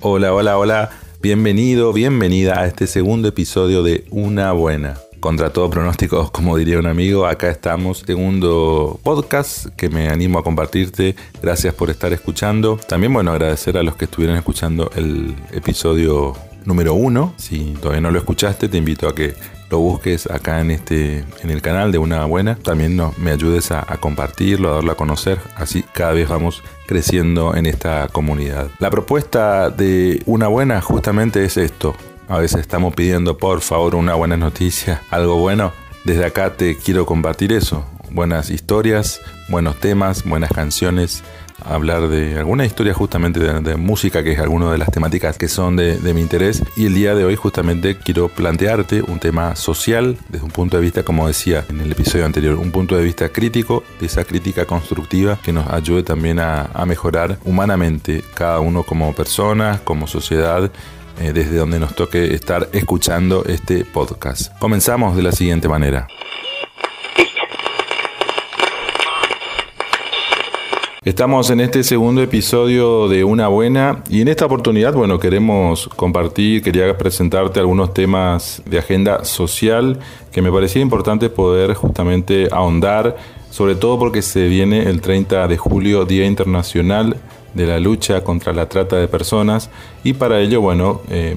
Hola, hola, hola. Bienvenido, bienvenida a este segundo episodio de Una Buena. Contra todo pronóstico, como diría un amigo, acá estamos, segundo podcast que me animo a compartirte. Gracias por estar escuchando. También, bueno, agradecer a los que estuvieron escuchando el episodio número uno. Si todavía no lo escuchaste, te invito a que lo busques acá en este en el canal de una buena también no, me ayudes a, compartirlo a darlo a conocer así cada vez vamos creciendo en esta comunidad. La propuesta de una buena justamente es esto. A veces estamos pidiendo por favor una buena noticia algo bueno. Desde acá te quiero compartir eso. Buenas historias buenos temas buenas canciones hablar de alguna historia justamente de, música, que es alguna de las temáticas que son de, mi interés. Y el día de hoy justamente quiero plantearte un tema social desde un punto de vista, como decía en el episodio anterior, un punto de vista crítico, de esa crítica constructiva que nos ayude también a, mejorar humanamente cada uno como persona, como sociedad eh, desde donde nos toque estar escuchando este podcast. Comenzamos de la siguiente manera. Estamos en este segundo episodio de Una Buena y en esta oportunidad, bueno, queremos compartir, quería presentarte algunos temas de agenda social que me parecía importante poder justamente ahondar, sobre todo porque se viene el 30 de julio, Día Internacional de la Lucha contra la Trata de Personas y para ello, bueno, eh,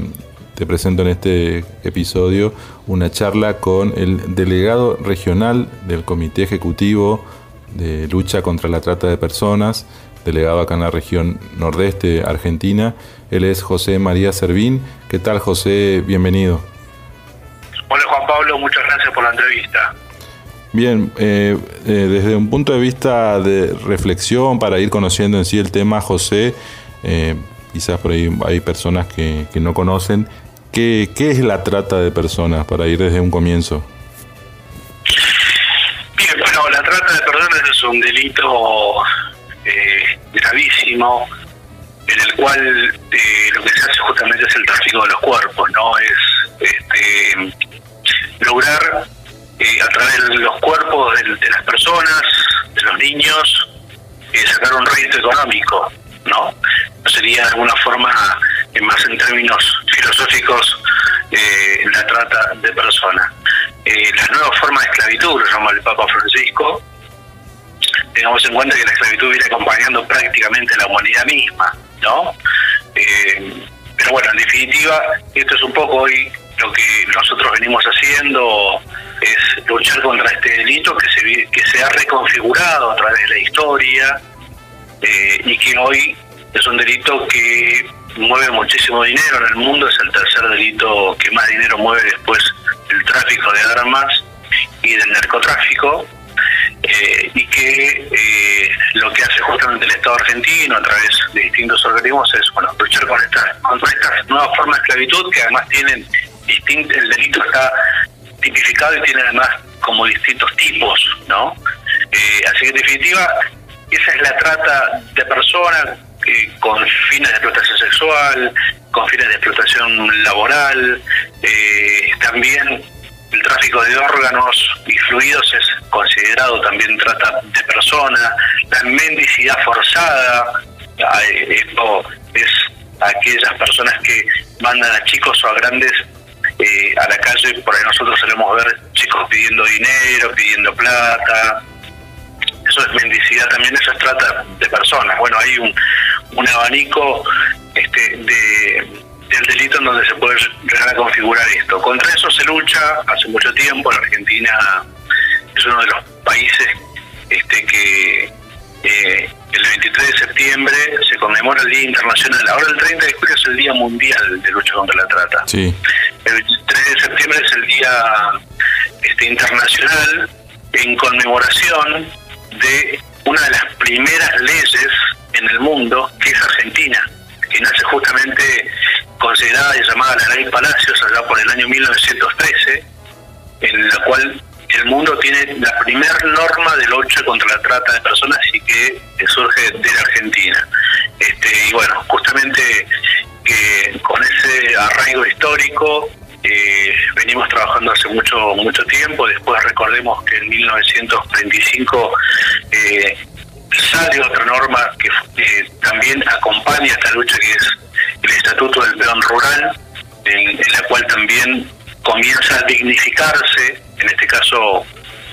te presento en este episodio una charla con el delegado regional del Comité Ejecutivo de lucha contra la trata de personas, delegado acá en la región nordeste argentina. Él es José María Servín. ¿Qué tal José? Bienvenido. Hola Juan Pablo, muchas gracias por la entrevista. Bien, eh, eh, desde un punto de vista de reflexión para ir conociendo en sí el tema, José, eh, quizás por ahí hay personas que, que no conocen, ¿qué, ¿qué es la trata de personas para ir desde un comienzo? Un delito eh, gravísimo en el cual eh, lo que se hace justamente es el tráfico de los cuerpos, ¿no? Es este, lograr eh, a través de los cuerpos de, las personas, de los niños, sacar un rédito económico, ¿no? Sería de alguna forma, más en términos filosóficos, la trata de personas. la nueva forma de esclavitud, lo llama el Papa Francisco, tengamos en cuenta que la esclavitud viene acompañando prácticamente la humanidad misma, ¿no? Eh, pero bueno, en definitiva, esto es un poco hoy lo que nosotros venimos haciendo es luchar contra este delito que se, que se ha reconfigurado a través de la historia eh, y que hoy es un delito que mueve muchísimo dinero en el mundo, es el tercer delito que más dinero mueve después del tráfico de armas y del narcotráfico eh, y que eh, lo que hace justamente el Estado argentino a través de distintos organismos es bueno luchar con esta, contra estas nuevas formas de esclavitud que además tienen distintos, el delito está tipificado y tiene además como distintos tipos, ¿no? Eh, así que en definitiva, esa es la trata de personas con fines de explotación sexual, con fines de explotación laboral, también el tráfico de órganos y fluidos es considerado también trata de personas, la mendicidad forzada, esto es aquellas personas que mandan a chicos o a grandes eh, a la calle, por ahí nosotros solemos ver chicos pidiendo dinero, pidiendo plata, eso es mendicidad también, eso es trata de personas. Bueno, hay un, un abanico este, de del delito en donde se puede llegar a configurar esto. Contra eso se lucha hace mucho tiempo. La Argentina es uno de los países este que eh, el 23 de septiembre se conmemora el Día Internacional. Ahora el 30 de julio es el Día Mundial de Lucha contra la Trata. Sí. El 23 de septiembre es el Día este, Internacional en conmemoración de una de las primeras leyes en el mundo, que es Argentina, que nace justamente considerada y llamada la Ley Palacios allá por el año 1913, en la cual el mundo tiene la primera norma del 8 contra la trata de personas y que surge de la Argentina. Este, y bueno, justamente que con ese arraigo histórico eh, venimos trabajando hace mucho mucho tiempo. Después recordemos que en 1935 eh, sale otra norma que también acompaña esta lucha que es el Estatuto del Peón Rural, en, la cual también comienza a dignificarse, en este caso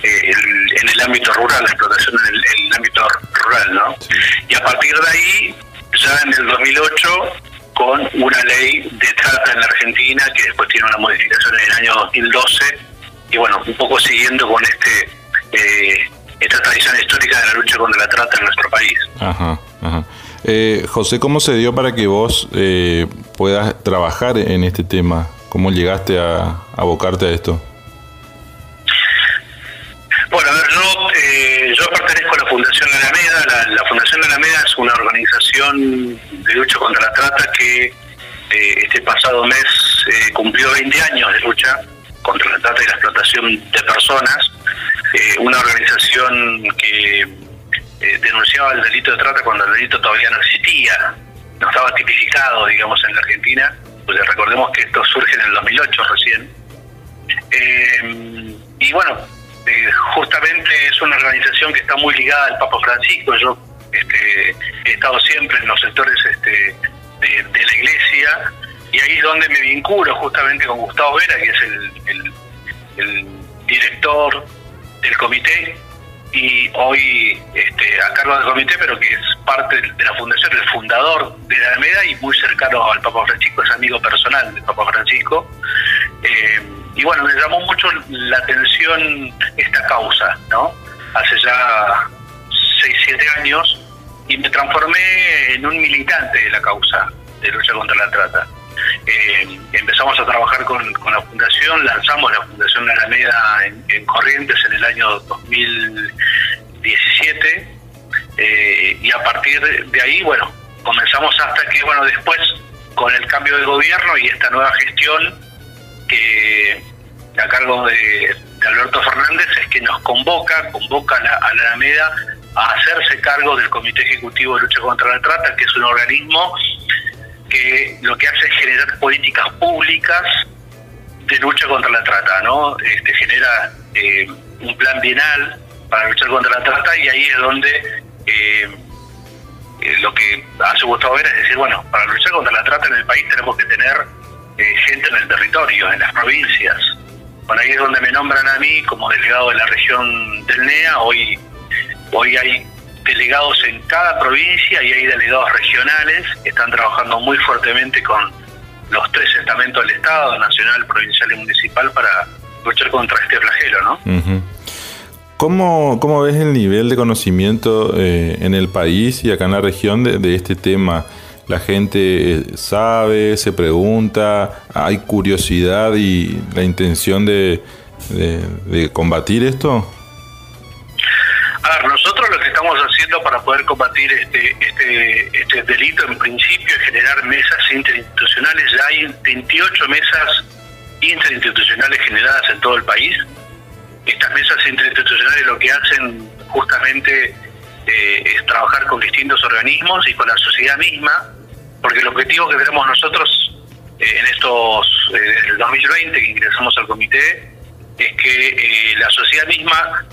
eh, en el ámbito rural, la explotación en el, ámbito rural, ¿no? Y a partir de ahí, ya en el 2008, con una ley de trata en la Argentina que después tiene una modificación en el año 2012 y bueno, un poco siguiendo con este eh, esta tradición histórica de la lucha contra la trata en nuestro país. Ajá, ajá. Eh, José, ¿cómo se dio para que vos eh, puedas trabajar en este tema? ¿Cómo llegaste a abocarte a esto? Bueno, a ver, yo, eh, yo pertenezco a la Fundación Alameda. La, la Fundación Alameda es una organización de lucha contra la trata que eh, este pasado mes eh, cumplió 20 años de lucha contra la trata y la explotación de personas. Una organización que denunciaba el delito de trata cuando el delito todavía no existía, no estaba tipificado, digamos, en la Argentina. Pues recordemos que esto surge en el 2008 recién. y bueno, justamente es una organización que está muy ligada al Papa Francisco. Yo este, he estado siempre en los sectores este, de, la iglesia y ahí es donde me vinculo justamente con Gustavo Vera, que es el, director del comité y hoy este, a cargo del comité, pero que es parte de la fundación, el fundador de la Alameda y muy cercano al Papa Francisco, es amigo personal del Papa Francisco. Eh, y bueno, me llamó mucho la atención esta causa, ¿no? Hace ya 6, 7 años y me transformé en un militante de la causa de lucha contra la trata. Eh, empezamos a trabajar con, la fundación, lanzamos la Fundación La Alameda en, Corrientes en el año 2017 eh, y a partir de ahí, bueno, comenzamos hasta que, bueno, después con el cambio de gobierno y esta nueva gestión que a cargo de, Alberto Fernández es que nos convoca, convoca a la, Alameda a hacerse cargo del Comité Ejecutivo de Lucha contra la Trata, que es un organismo que lo que hace es generar políticas públicas de lucha contra la trata, ¿no? Este, genera eh, un plan bienal para luchar contra la trata y ahí es donde eh, eh, lo que hace Gustavo Vera es decir, bueno, para luchar contra la trata en el país tenemos que tener gente en el territorio, en las provincias. Bueno, ahí es donde me nombran a mí como delegado de la región del NEA. Hoy, hoy hay delegados en cada provincia y hay delegados regionales que están trabajando muy fuertemente con los tres estamentos del Estado, nacional, provincial y municipal, para luchar contra este flagelo, ¿no? ¿Cómo, ¿Cómo, ves el nivel de conocimiento eh, en el país y acá en la región de, de este tema? la gente eh, sabe, se pregunta, hay curiosidad y la intención de, de, combatir esto? Nosotros lo que estamos haciendo para poder combatir este, este, este delito en principio es generar mesas interinstitucionales. Ya hay 28 mesas interinstitucionales generadas en todo el país. Estas mesas interinstitucionales lo que hacen justamente eh, es trabajar con distintos organismos y con la sociedad misma porque el objetivo que tenemos nosotros eh, en estos, eh, el 2020 que ingresamos al comité, es que eh, la sociedad misma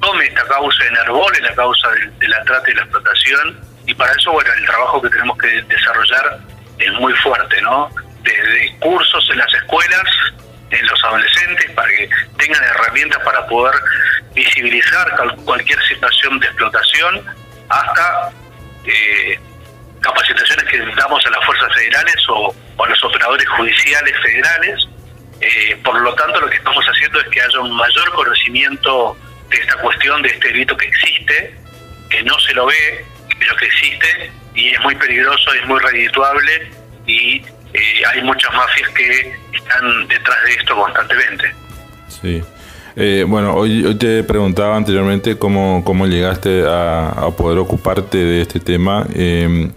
tome esta causa, en en la causa de, la trata y la explotación, y para eso, bueno, el trabajo que tenemos que desarrollar es muy fuerte, ¿no? Desde cursos en las escuelas, en los adolescentes, para que tengan herramientas para poder visibilizar cualquier situación de explotación, hasta eh, capacitaciones que damos a las fuerzas federales o, a los operadores judiciales federales. Eh, por lo tanto, lo que estamos haciendo es que haya un mayor conocimiento de esta cuestión, de este delito que existe, que no se lo ve, pero que existe y es muy peligroso, es muy redituable y eh, hay muchas mafias que están detrás de esto constantemente. Sí. Eh, bueno, hoy, te preguntaba anteriormente cómo, cómo llegaste a, poder ocuparte de este tema, em,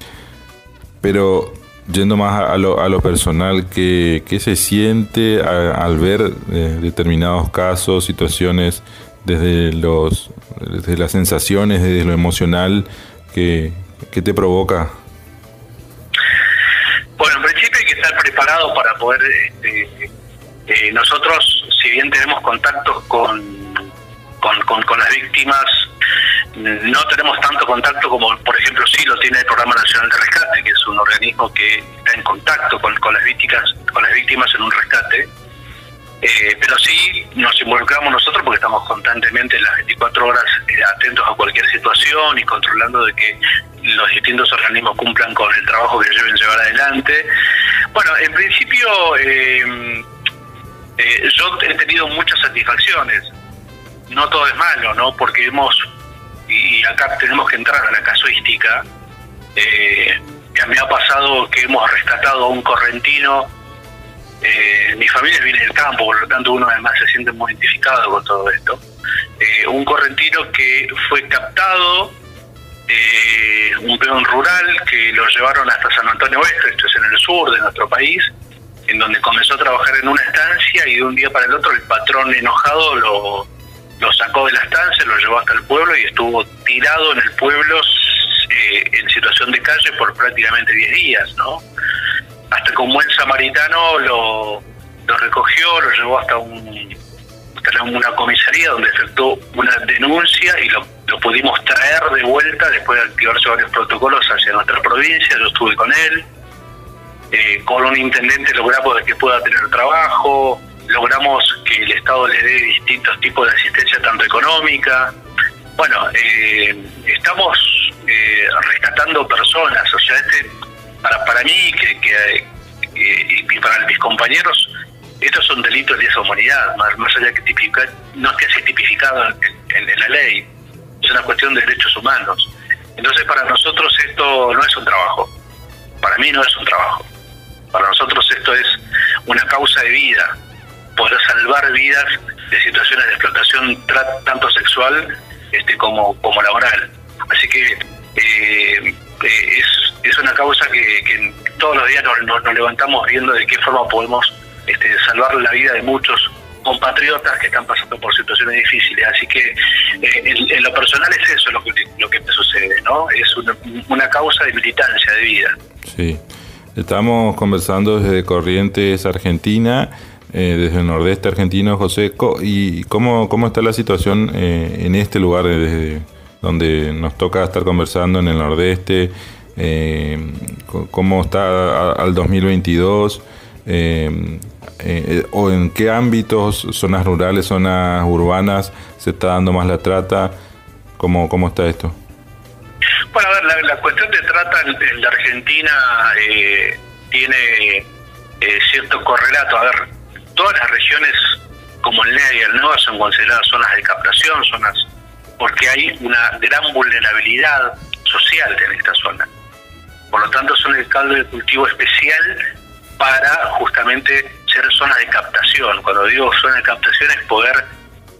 pero yendo más a lo, a lo personal, ¿qué, qué se siente al ver eh, determinados casos, situaciones, desde, los, desde las sensaciones, desde lo emocional, que, te provoca? Bueno, en principio hay que estar preparado para poder... Este, eh, nosotros, si bien tenemos contactos con, con, las víctimas, no tenemos tanto contacto como, por ejemplo, sí lo tiene el Programa Nacional de Rescate, que es un organismo que está en contacto con, con las víctimas, con las víctimas en un rescate. Eh, pero sí nos involucramos nosotros porque estamos constantemente las 24 horas eh, atentos a cualquier situación y controlando de que los distintos organismos cumplan con el trabajo que deben llevar adelante. Bueno, en principio eh, yo he tenido muchas satisfacciones. No todo es malo, ¿no? Porque hemos y acá tenemos que entrar a la casuística, eh, me ha pasado que hemos rescatado a un correntino, eh, mi familia viene del campo, por lo tanto uno además se siente muy identificado con todo esto, eh, un correntino que fue captado, eh, un peón rural que lo llevaron hasta San Antonio Oeste, esto es en el sur de nuestro país, en donde comenzó a trabajar en una estancia y de un día para el otro el patrón enojado lo lo sacó de la estancia, lo llevó hasta el pueblo y estuvo tirado en el pueblo eh, en situación de calle por prácticamente 10 días, ¿no? Hasta que buen samaritano lo, recogió, lo llevó hasta, un, una comisaría donde efectuó una denuncia y lo, lo pudimos traer de vuelta después de activarse varios protocolos hacia nuestra provincia, yo estuve con él. Eh, con un intendente logramos que pueda tener trabajo, logramos que el Estado le dé distintos tipos de asistencia, tanto económica. Bueno, eh, estamos eh, rescatando personas, o sea, este, para, para mí que, que, y para mis compañeros, estos son delitos de esa humanidad, más, más allá que tipificar, no esté así tipificado en, en la ley, es una cuestión de derechos humanos. Entonces, para nosotros esto no es un trabajo, para mí no es un trabajo, para nosotros esto es una causa de vida, poder salvar vidas de situaciones de explotación tanto sexual este como, como laboral. Así que eh, eh, es, es una causa que, todos los días nos, nos, levantamos viendo de qué forma podemos este, salvar la vida de muchos compatriotas que están pasando por situaciones difíciles. Así que eh, en, lo personal es eso lo que, lo que me sucede, ¿no? Es una, una causa de militancia, de vida. Sí. Estamos conversando desde Corrientes, Argentina. Eh, desde el nordeste argentino, José. ¿Y cómo, cómo está la situación eh, en este lugar desde donde nos toca estar conversando en el nordeste? Eh, ¿Cómo está al 2022? ¿O en qué ámbitos, zonas rurales, zonas urbanas, se está dando más la trata? ¿Cómo, cómo está esto? Bueno, a ver, la, cuestión de trata en, la Argentina tiene cierto correlato. A ver, todas las regiones como el NEA y el NOA son consideradas zonas de captación, zonas porque hay una gran vulnerabilidad social en esta zona. Por lo tanto, son el caldo de cultivo especial para justamente ser zonas de captación. Cuando digo zona de captación es poder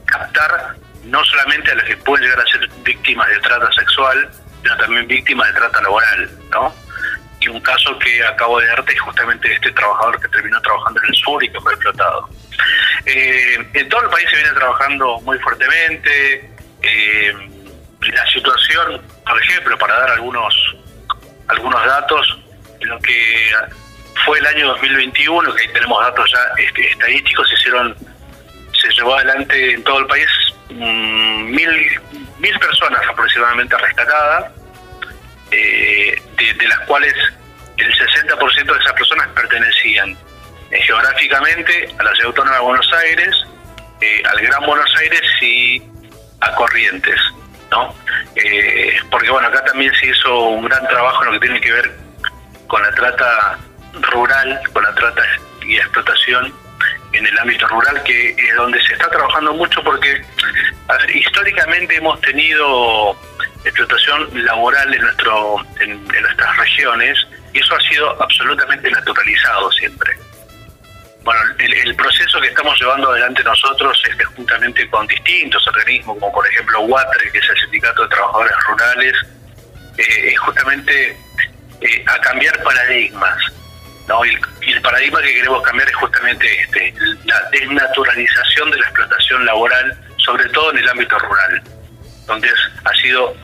captar no solamente a los que pueden llegar a ser víctimas de trata sexual, sino también víctimas de trata laboral, ¿no? y un caso que acabo de darte es justamente este trabajador que terminó trabajando en el sur y que fue explotado. Eh, en todo el país se viene trabajando muy fuertemente. Eh, la situación, por ejemplo, para dar algunos algunos datos, lo que fue el año 2021, que ahí tenemos datos ya este, estadísticos, se hicieron, se llevó adelante en todo el país mm, mil, mil personas aproximadamente rescatadas eh, de, las cuales el 60% de esas personas pertenecían eh, geográficamente a la ciudad autónoma de Buenos Aires, al Gran Buenos Aires y a Corrientes, ¿no? porque bueno, acá también se hizo un gran trabajo en lo que tiene que ver con la trata rural, con la trata y explotación en el ámbito rural, que es donde se está trabajando mucho porque históricamente hemos tenido explotación laboral en, nuestro, en, nuestras regiones y eso ha sido absolutamente naturalizado siempre. Bueno, el, proceso que estamos llevando adelante nosotros es que juntamente con distintos organismos, como por ejemplo WATRE, que es el Sindicato de Trabajadores Rurales, eh, es justamente eh, a cambiar paradigmas. ¿no? Y el, paradigma que queremos cambiar es justamente este, la desnaturalización de la explotación laboral, sobre todo en el ámbito rural, donde ha sido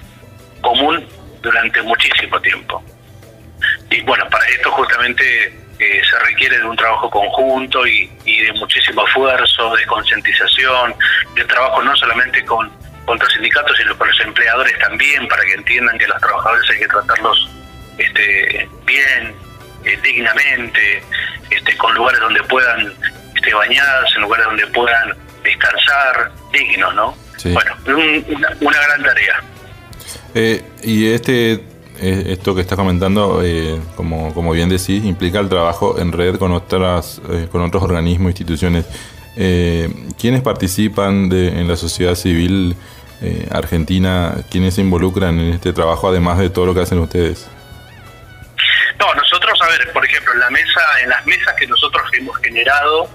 común durante muchísimo tiempo. Y bueno, para esto justamente eh, se requiere de un trabajo conjunto y, de muchísimo esfuerzo, de concientización, de trabajo no solamente con contra sindicatos y por los empleadores también, para que entiendan que los trabajadores hay que tratarlos este, bien, eh, dignamente, este, con lugares donde puedan este, bañarse, en lugares donde puedan descansar, dignos, ¿no? Bueno, una, gran tarea. Eh, y este esto que estás comentando, como, como bien decís, implica el trabajo en red con otras con otros organismos, instituciones. Eh, ¿Quiénes participan de, en la sociedad civil eh, argentina? ¿Quiénes se involucran en este trabajo, además de todo lo que hacen ustedes? No, nosotros, a ver, por ejemplo, en la mesa, en las mesas que nosotros hemos generado,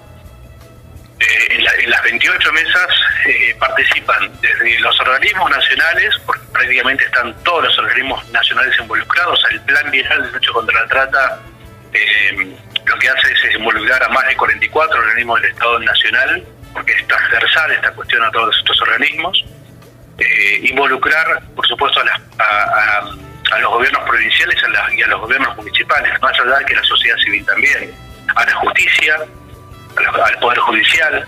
eh, en, las 28 mesas eh, participan desde los organismos nacionales, porque prácticamente están todos los organismos nacionales involucrados, el Plan Viral de Lucha contra la Trata eh, lo que hace es involucrar a más de 44 organismos del Estado Nacional, porque es transversal esta cuestión a todos estos organismos. Eh, involucrar, por supuesto, a, los gobiernos provinciales y a los gobiernos municipales, más allá de que la sociedad civil también, a la justicia, al Poder Judicial,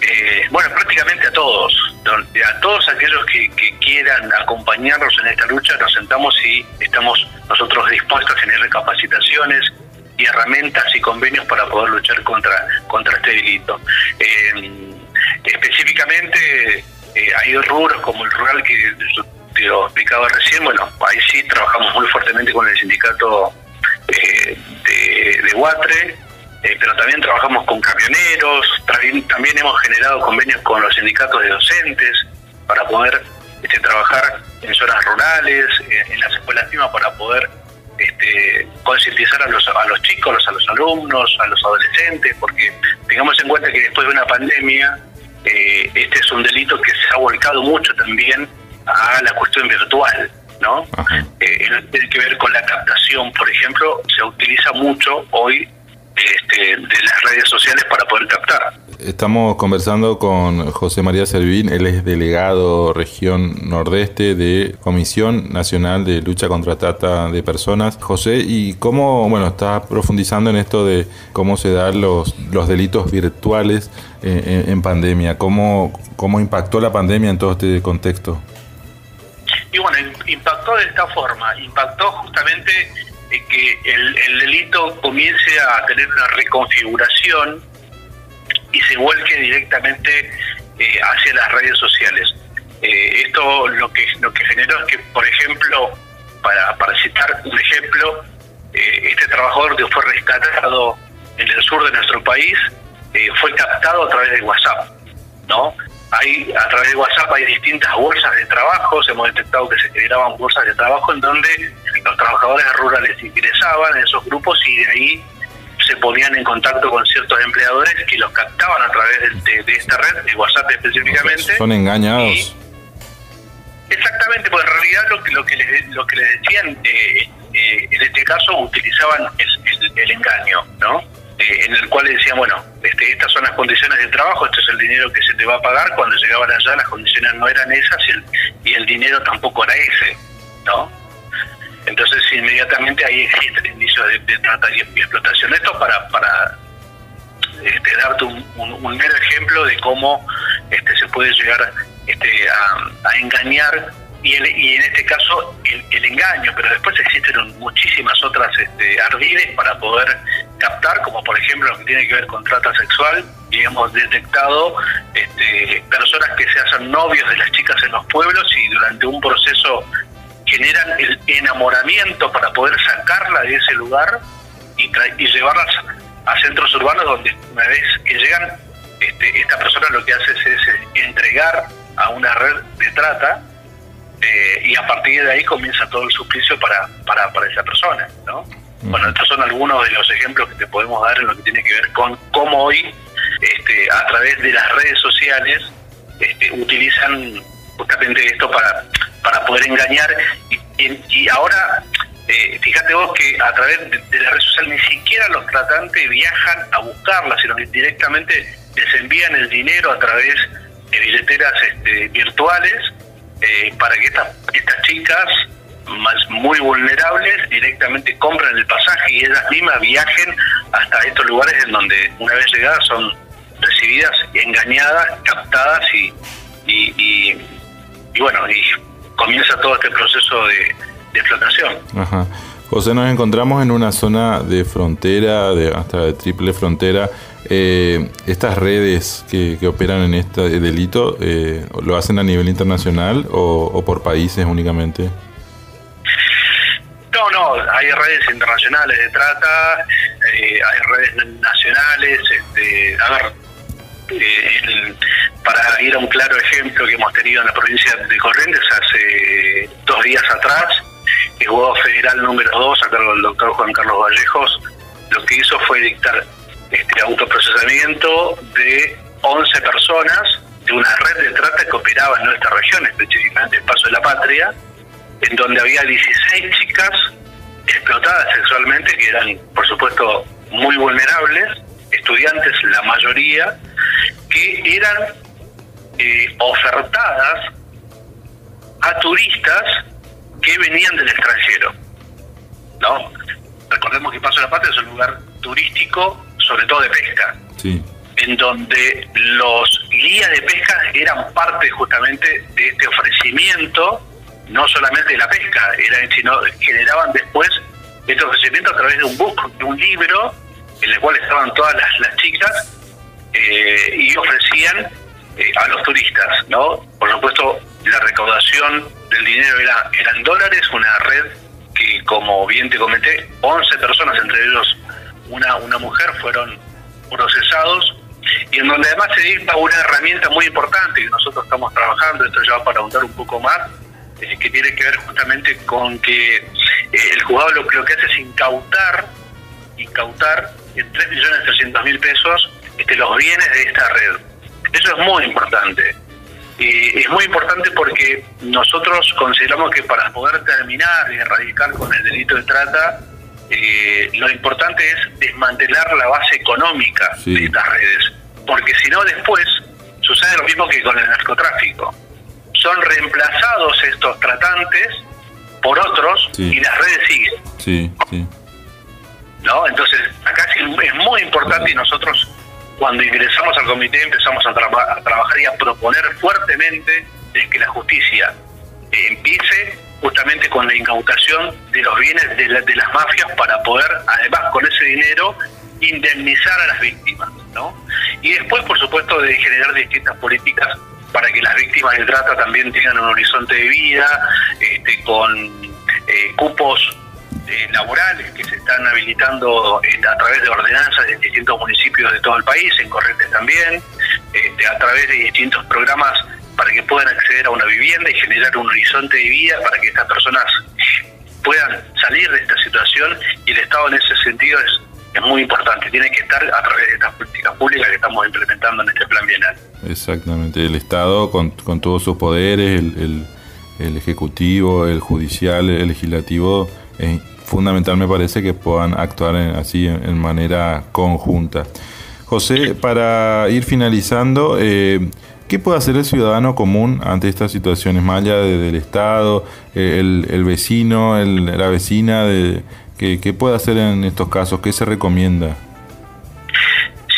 eh, bueno, prácticamente a todos, a todos aquellos que, que, quieran acompañarnos en esta lucha, nos sentamos y estamos nosotros dispuestos a generar capacitaciones, y herramientas y convenios para poder luchar contra, contra este delito. Eh, específicamente eh, hay dos rubros como el rural que yo te lo explicaba recién, bueno, ahí sí trabajamos muy fuertemente con el sindicato eh, de, de Huatre, pero también trabajamos con camioneros, también, también hemos generado convenios con los sindicatos de docentes para poder este, trabajar en zonas rurales, en las escuelas mismas para poder este, concientizar a los, a los chicos, a los alumnos, a los adolescentes, porque tengamos en cuenta que después de una pandemia, eh, este es un delito que se ha volcado mucho también a la cuestión virtual, ¿no? Eh, tiene que ver con la captación, por ejemplo, se utiliza mucho hoy este, de las redes sociales para poder captar. Estamos conversando con José María Servín, él es delegado región nordeste de Comisión Nacional de Lucha contra Trata de Personas. José, ¿y cómo, bueno, está profundizando en esto de cómo se dan los, los delitos virtuales eh, en, pandemia? ¿Cómo, ¿Cómo impactó la pandemia en todo este contexto? Y bueno, impactó de esta forma, impactó justamente que el, el delito comience a tener una reconfiguración y se vuelque directamente eh, hacia las redes sociales. Eh, esto lo que lo que generó es que, por ejemplo, para, para citar un ejemplo, eh, este trabajador que fue rescatado en el sur de nuestro país fue captado a través de WhatsApp, ¿no? Hay, a través de WhatsApp hay distintas bolsas de trabajo, hemos detectado que se generaban bolsas de trabajo en donde los trabajadores rurales ingresaban en esos grupos y de ahí se ponían en contacto con ciertos empleadores que los captaban a través de, esta red, de WhatsApp específicamente. Son engañados. exactamente, pues en realidad lo que, lo que, les, lo que les decían, eh, eh, en este caso utilizaban el, engaño, ¿no? Eh, en el cual decían, bueno, este, estas son las condiciones de trabajo, este es el dinero que se te va a pagar, cuando llegaban allá las condiciones no eran esas y el, y el dinero tampoco era ese, ¿no? Entonces inmediatamente ahí existen indicios de, trata y, explotación. Esto para, para este, darte un, mero ejemplo de cómo este, se puede llegar este, a, engañar y, y, en este caso el, engaño, pero después existen muchísimas otras este, ardides para poder captar, como por ejemplo lo que tiene que ver con trata sexual, y hemos detectado este, personas que se hacen novios de las chicas en los pueblos y durante un proceso generan el enamoramiento para poder sacarla de ese lugar y, y llevarlas a centros urbanos donde una vez que llegan, este, esta persona lo que hace es, es entregar a una red de trata eh, y a partir de ahí comienza todo el suplicio para, para, para esa persona, ¿no? Bueno, estos son algunos de los ejemplos que te podemos dar en lo que tiene que ver con cómo hoy, este, a través de las redes sociales, este, utilizan justamente esto para para poder engañar. Y, ahora, eh, fíjate vos que a través de, la red social ni siquiera los tratantes viajan a buscarla, sino que directamente les envían el dinero a través de billeteras este, virtuales eh, para que estas, estas chicas más muy vulnerables directamente compren el pasaje y ellas mismas viajen hasta estos lugares en donde una vez llegadas son recibidas engañadas, captadas y, y, y bueno, y comienza todo este proceso de, explotación. Ajá. José, nos encontramos en una zona de frontera, de, hasta de triple frontera. Eh, ¿Estas redes que, operan en este delito eh, lo hacen a nivel internacional o, por países únicamente? No, no, hay redes internacionales de trata, eh, hay redes nacionales. Este, a ver, para ir a un claro ejemplo que hemos tenido en la provincia de Corrientes hace dos días atrás, el juzgado federal número 2, a cargo del doctor Juan Carlos Vallejos, lo que hizo fue dictar este autoprocesamiento de 11 personas de una red de trata que operaba en nuestra región, específicamente el Paso de la Patria, en donde había 16 chicas explotadas sexualmente, que eran, por supuesto, muy vulnerables, estudiantes la mayoría, que eran eh, ofertadas a turistas que venían del extranjero. ¿no? Recordemos que Paso de la Patria es un lugar turístico, sobre todo de pesca, en donde los guías de pesca eran parte justamente de este ofrecimiento, no solamente de la pesca, era, sino generaban después este ofrecimiento a través de un book, de un libro, en el cual estaban todas las, chicas eh, y ofrecían eh, a los turistas, ¿no? Por supuesto, la recaudación del dinero era, en dólares, una red que, como bien te comenté, 11 personas, entre ellos una, una mujer, fueron procesados y en donde además se dicta una herramienta muy importante que nosotros estamos trabajando, esto ya para ahondar un poco más, eh, que tiene que ver justamente con que el juzgado lo, lo, que hace es incautar, incautar en 3.300.000 pesos este, los bienes de esta red. Eso es muy importante. Y es muy importante porque nosotros consideramos que para poder terminar y erradicar con el delito de trata, eh, lo importante es desmantelar la base económica de estas redes. Porque si no, después sucede lo mismo que con el narcotráfico. Son reemplazados estos tratantes por otros y las redes siguen. Sí, sí. ¿No? Entonces, acá es muy importante y nosotros cuando ingresamos al comité empezamos a, trabajar y a proponer fuertemente de que la justicia eh, empiece justamente con la incautación de los bienes de, las mafias para poder, además con ese dinero, indemnizar a las víctimas. ¿no? Y después, por supuesto, de generar distintas políticas para que las víctimas de trata también tengan un horizonte de vida, este, con eh, cupos eh, laborales que se están habilitando eh, a través de ordenanzas de distintos municipios de todo el país, en Corrientes también, este, a través de distintos programas para que puedan acceder a una vivienda y generar un horizonte de vida para que estas personas puedan salir de esta situación y el Estado en ese sentido es, es muy importante, tiene que estar a través de estas políticas públicas que estamos implementando en este plan bienal. Exactamente, el Estado con, con todos sus poderes, el, el, Ejecutivo, el Judicial, el Legislativo, es fundamental me parece que puedan actuar así en, manera conjunta. José, para ir finalizando, eh, ¿qué puede hacer el ciudadano común ante estas situaciones, más allá del Estado, eh, el, vecino, la vecina, de, ¿qué, puede hacer en estos casos? ¿Qué se recomienda?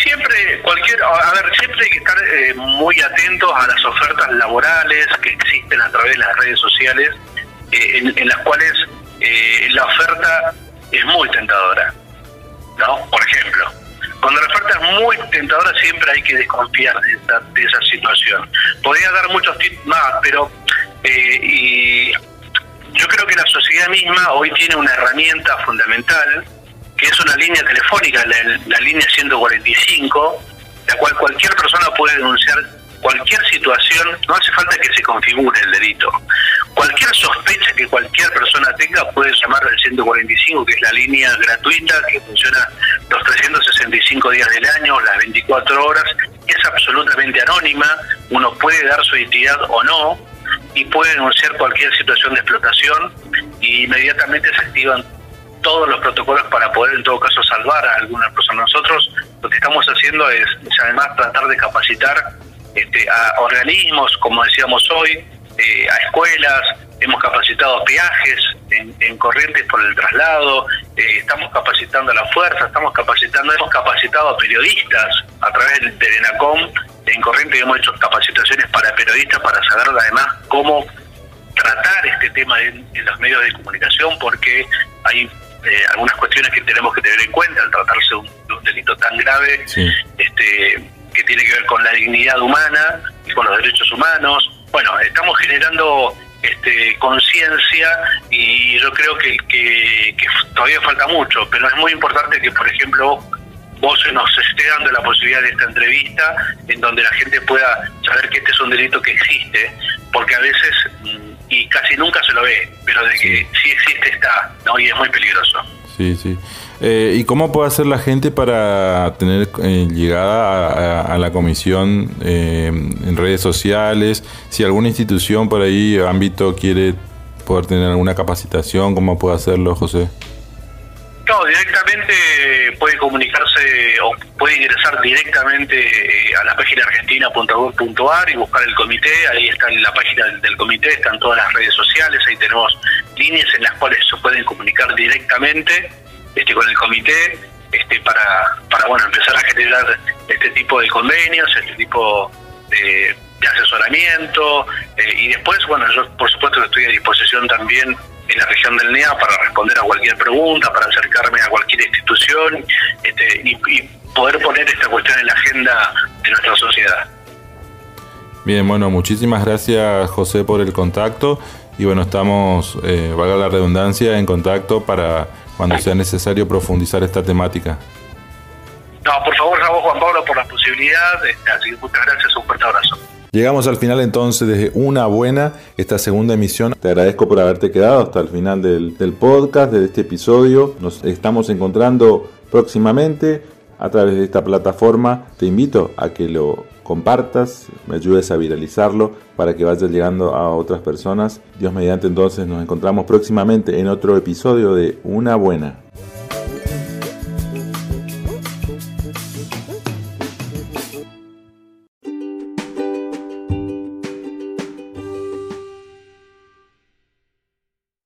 Siempre, cualquier, a ver, siempre hay que estar eh, muy atentos a las ofertas laborales que existen a través de las redes sociales, en las cuales eh, la oferta es muy tentadora. ¿no? Por ejemplo, cuando la oferta es muy tentadora siempre hay que desconfiar de esa, de esa situación. Podría dar muchos tips más, pero eh, y yo creo que la sociedad misma hoy tiene una herramienta fundamental, que es una línea telefónica, la, la línea 145, la cual cualquier persona puede denunciar cualquier situación, no hace falta que se configure el delito. Cualquier sospecha que cualquier persona tenga puede llamar al 145, que es la línea gratuita que funciona los 365 días del año, las 24 horas. Es absolutamente anónima, uno puede dar su identidad o no y puede denunciar cualquier situación de explotación y inmediatamente se activan todos los protocolos para poder en todo caso salvar a alguna persona. Nosotros lo que estamos haciendo es, además tratar de capacitar este, a organismos, como decíamos hoy, eh, a escuelas, hemos capacitado peajes en, Corrientes por el traslado, eh, estamos capacitando a la fuerza, estamos capacitando, hemos capacitado a periodistas a través del ENACOM en Corriente hemos hecho capacitaciones para periodistas para saber además cómo tratar este tema en, los medios de comunicación, porque hay eh, algunas cuestiones que tenemos que tener en cuenta al tratarse de un, delito tan grave este, que tiene que ver con la dignidad humana y con los derechos humanos. Bueno, estamos generando este, conciencia y yo creo que, que, todavía falta mucho, pero es muy importante que, por ejemplo, vos nos esté dando la posibilidad de esta entrevista en donde la gente pueda saber que este es un delito que existe, porque a veces, mm, y casi nunca se lo ve, pero de que sí existe está, ¿no? y es muy peligroso. Sí, sí. Eh, ¿Y cómo puede hacer la gente para tener eh, llegada a, la comisión eh, en redes sociales? Si alguna institución por ahí, ámbito, quiere poder tener alguna capacitación, ¿cómo puede hacerlo, José? No, directamente puede comunicarse o puede ingresar directamente a la página argentina.gov.ar y buscar el comité. Ahí está en la página del comité, están todas las redes sociales. Ahí tenemos líneas en las cuales se pueden comunicar directamente este, con el comité este, para, para bueno empezar a generar este tipo de convenios, este tipo de, asesoramiento eh, y después, bueno, yo por supuesto estoy a disposición también en la región del NEA para responder a cualquier pregunta, para acercarme a cualquier institución este, y, poder poner esta cuestión en la agenda de nuestra sociedad. Bien, bueno, muchísimas gracias José por el contacto y bueno, estamos, eh, valga la redundancia, en contacto para cuando sea necesario profundizar esta temática. No, por favor, a Juan Pablo, por la posibilidad. Este, así que muchas gracias, un fuerte abrazo. Llegamos al final entonces de una buena, esta segunda emisión. Te agradezco por haberte quedado hasta el final del, podcast, de este episodio. Nos estamos encontrando próximamente a través de esta plataforma. Te invito a que lo compartas, me ayudes a viralizarlo para que vaya llegando a otras personas. Dios mediante entonces nos encontramos próximamente en otro episodio de Una Buena.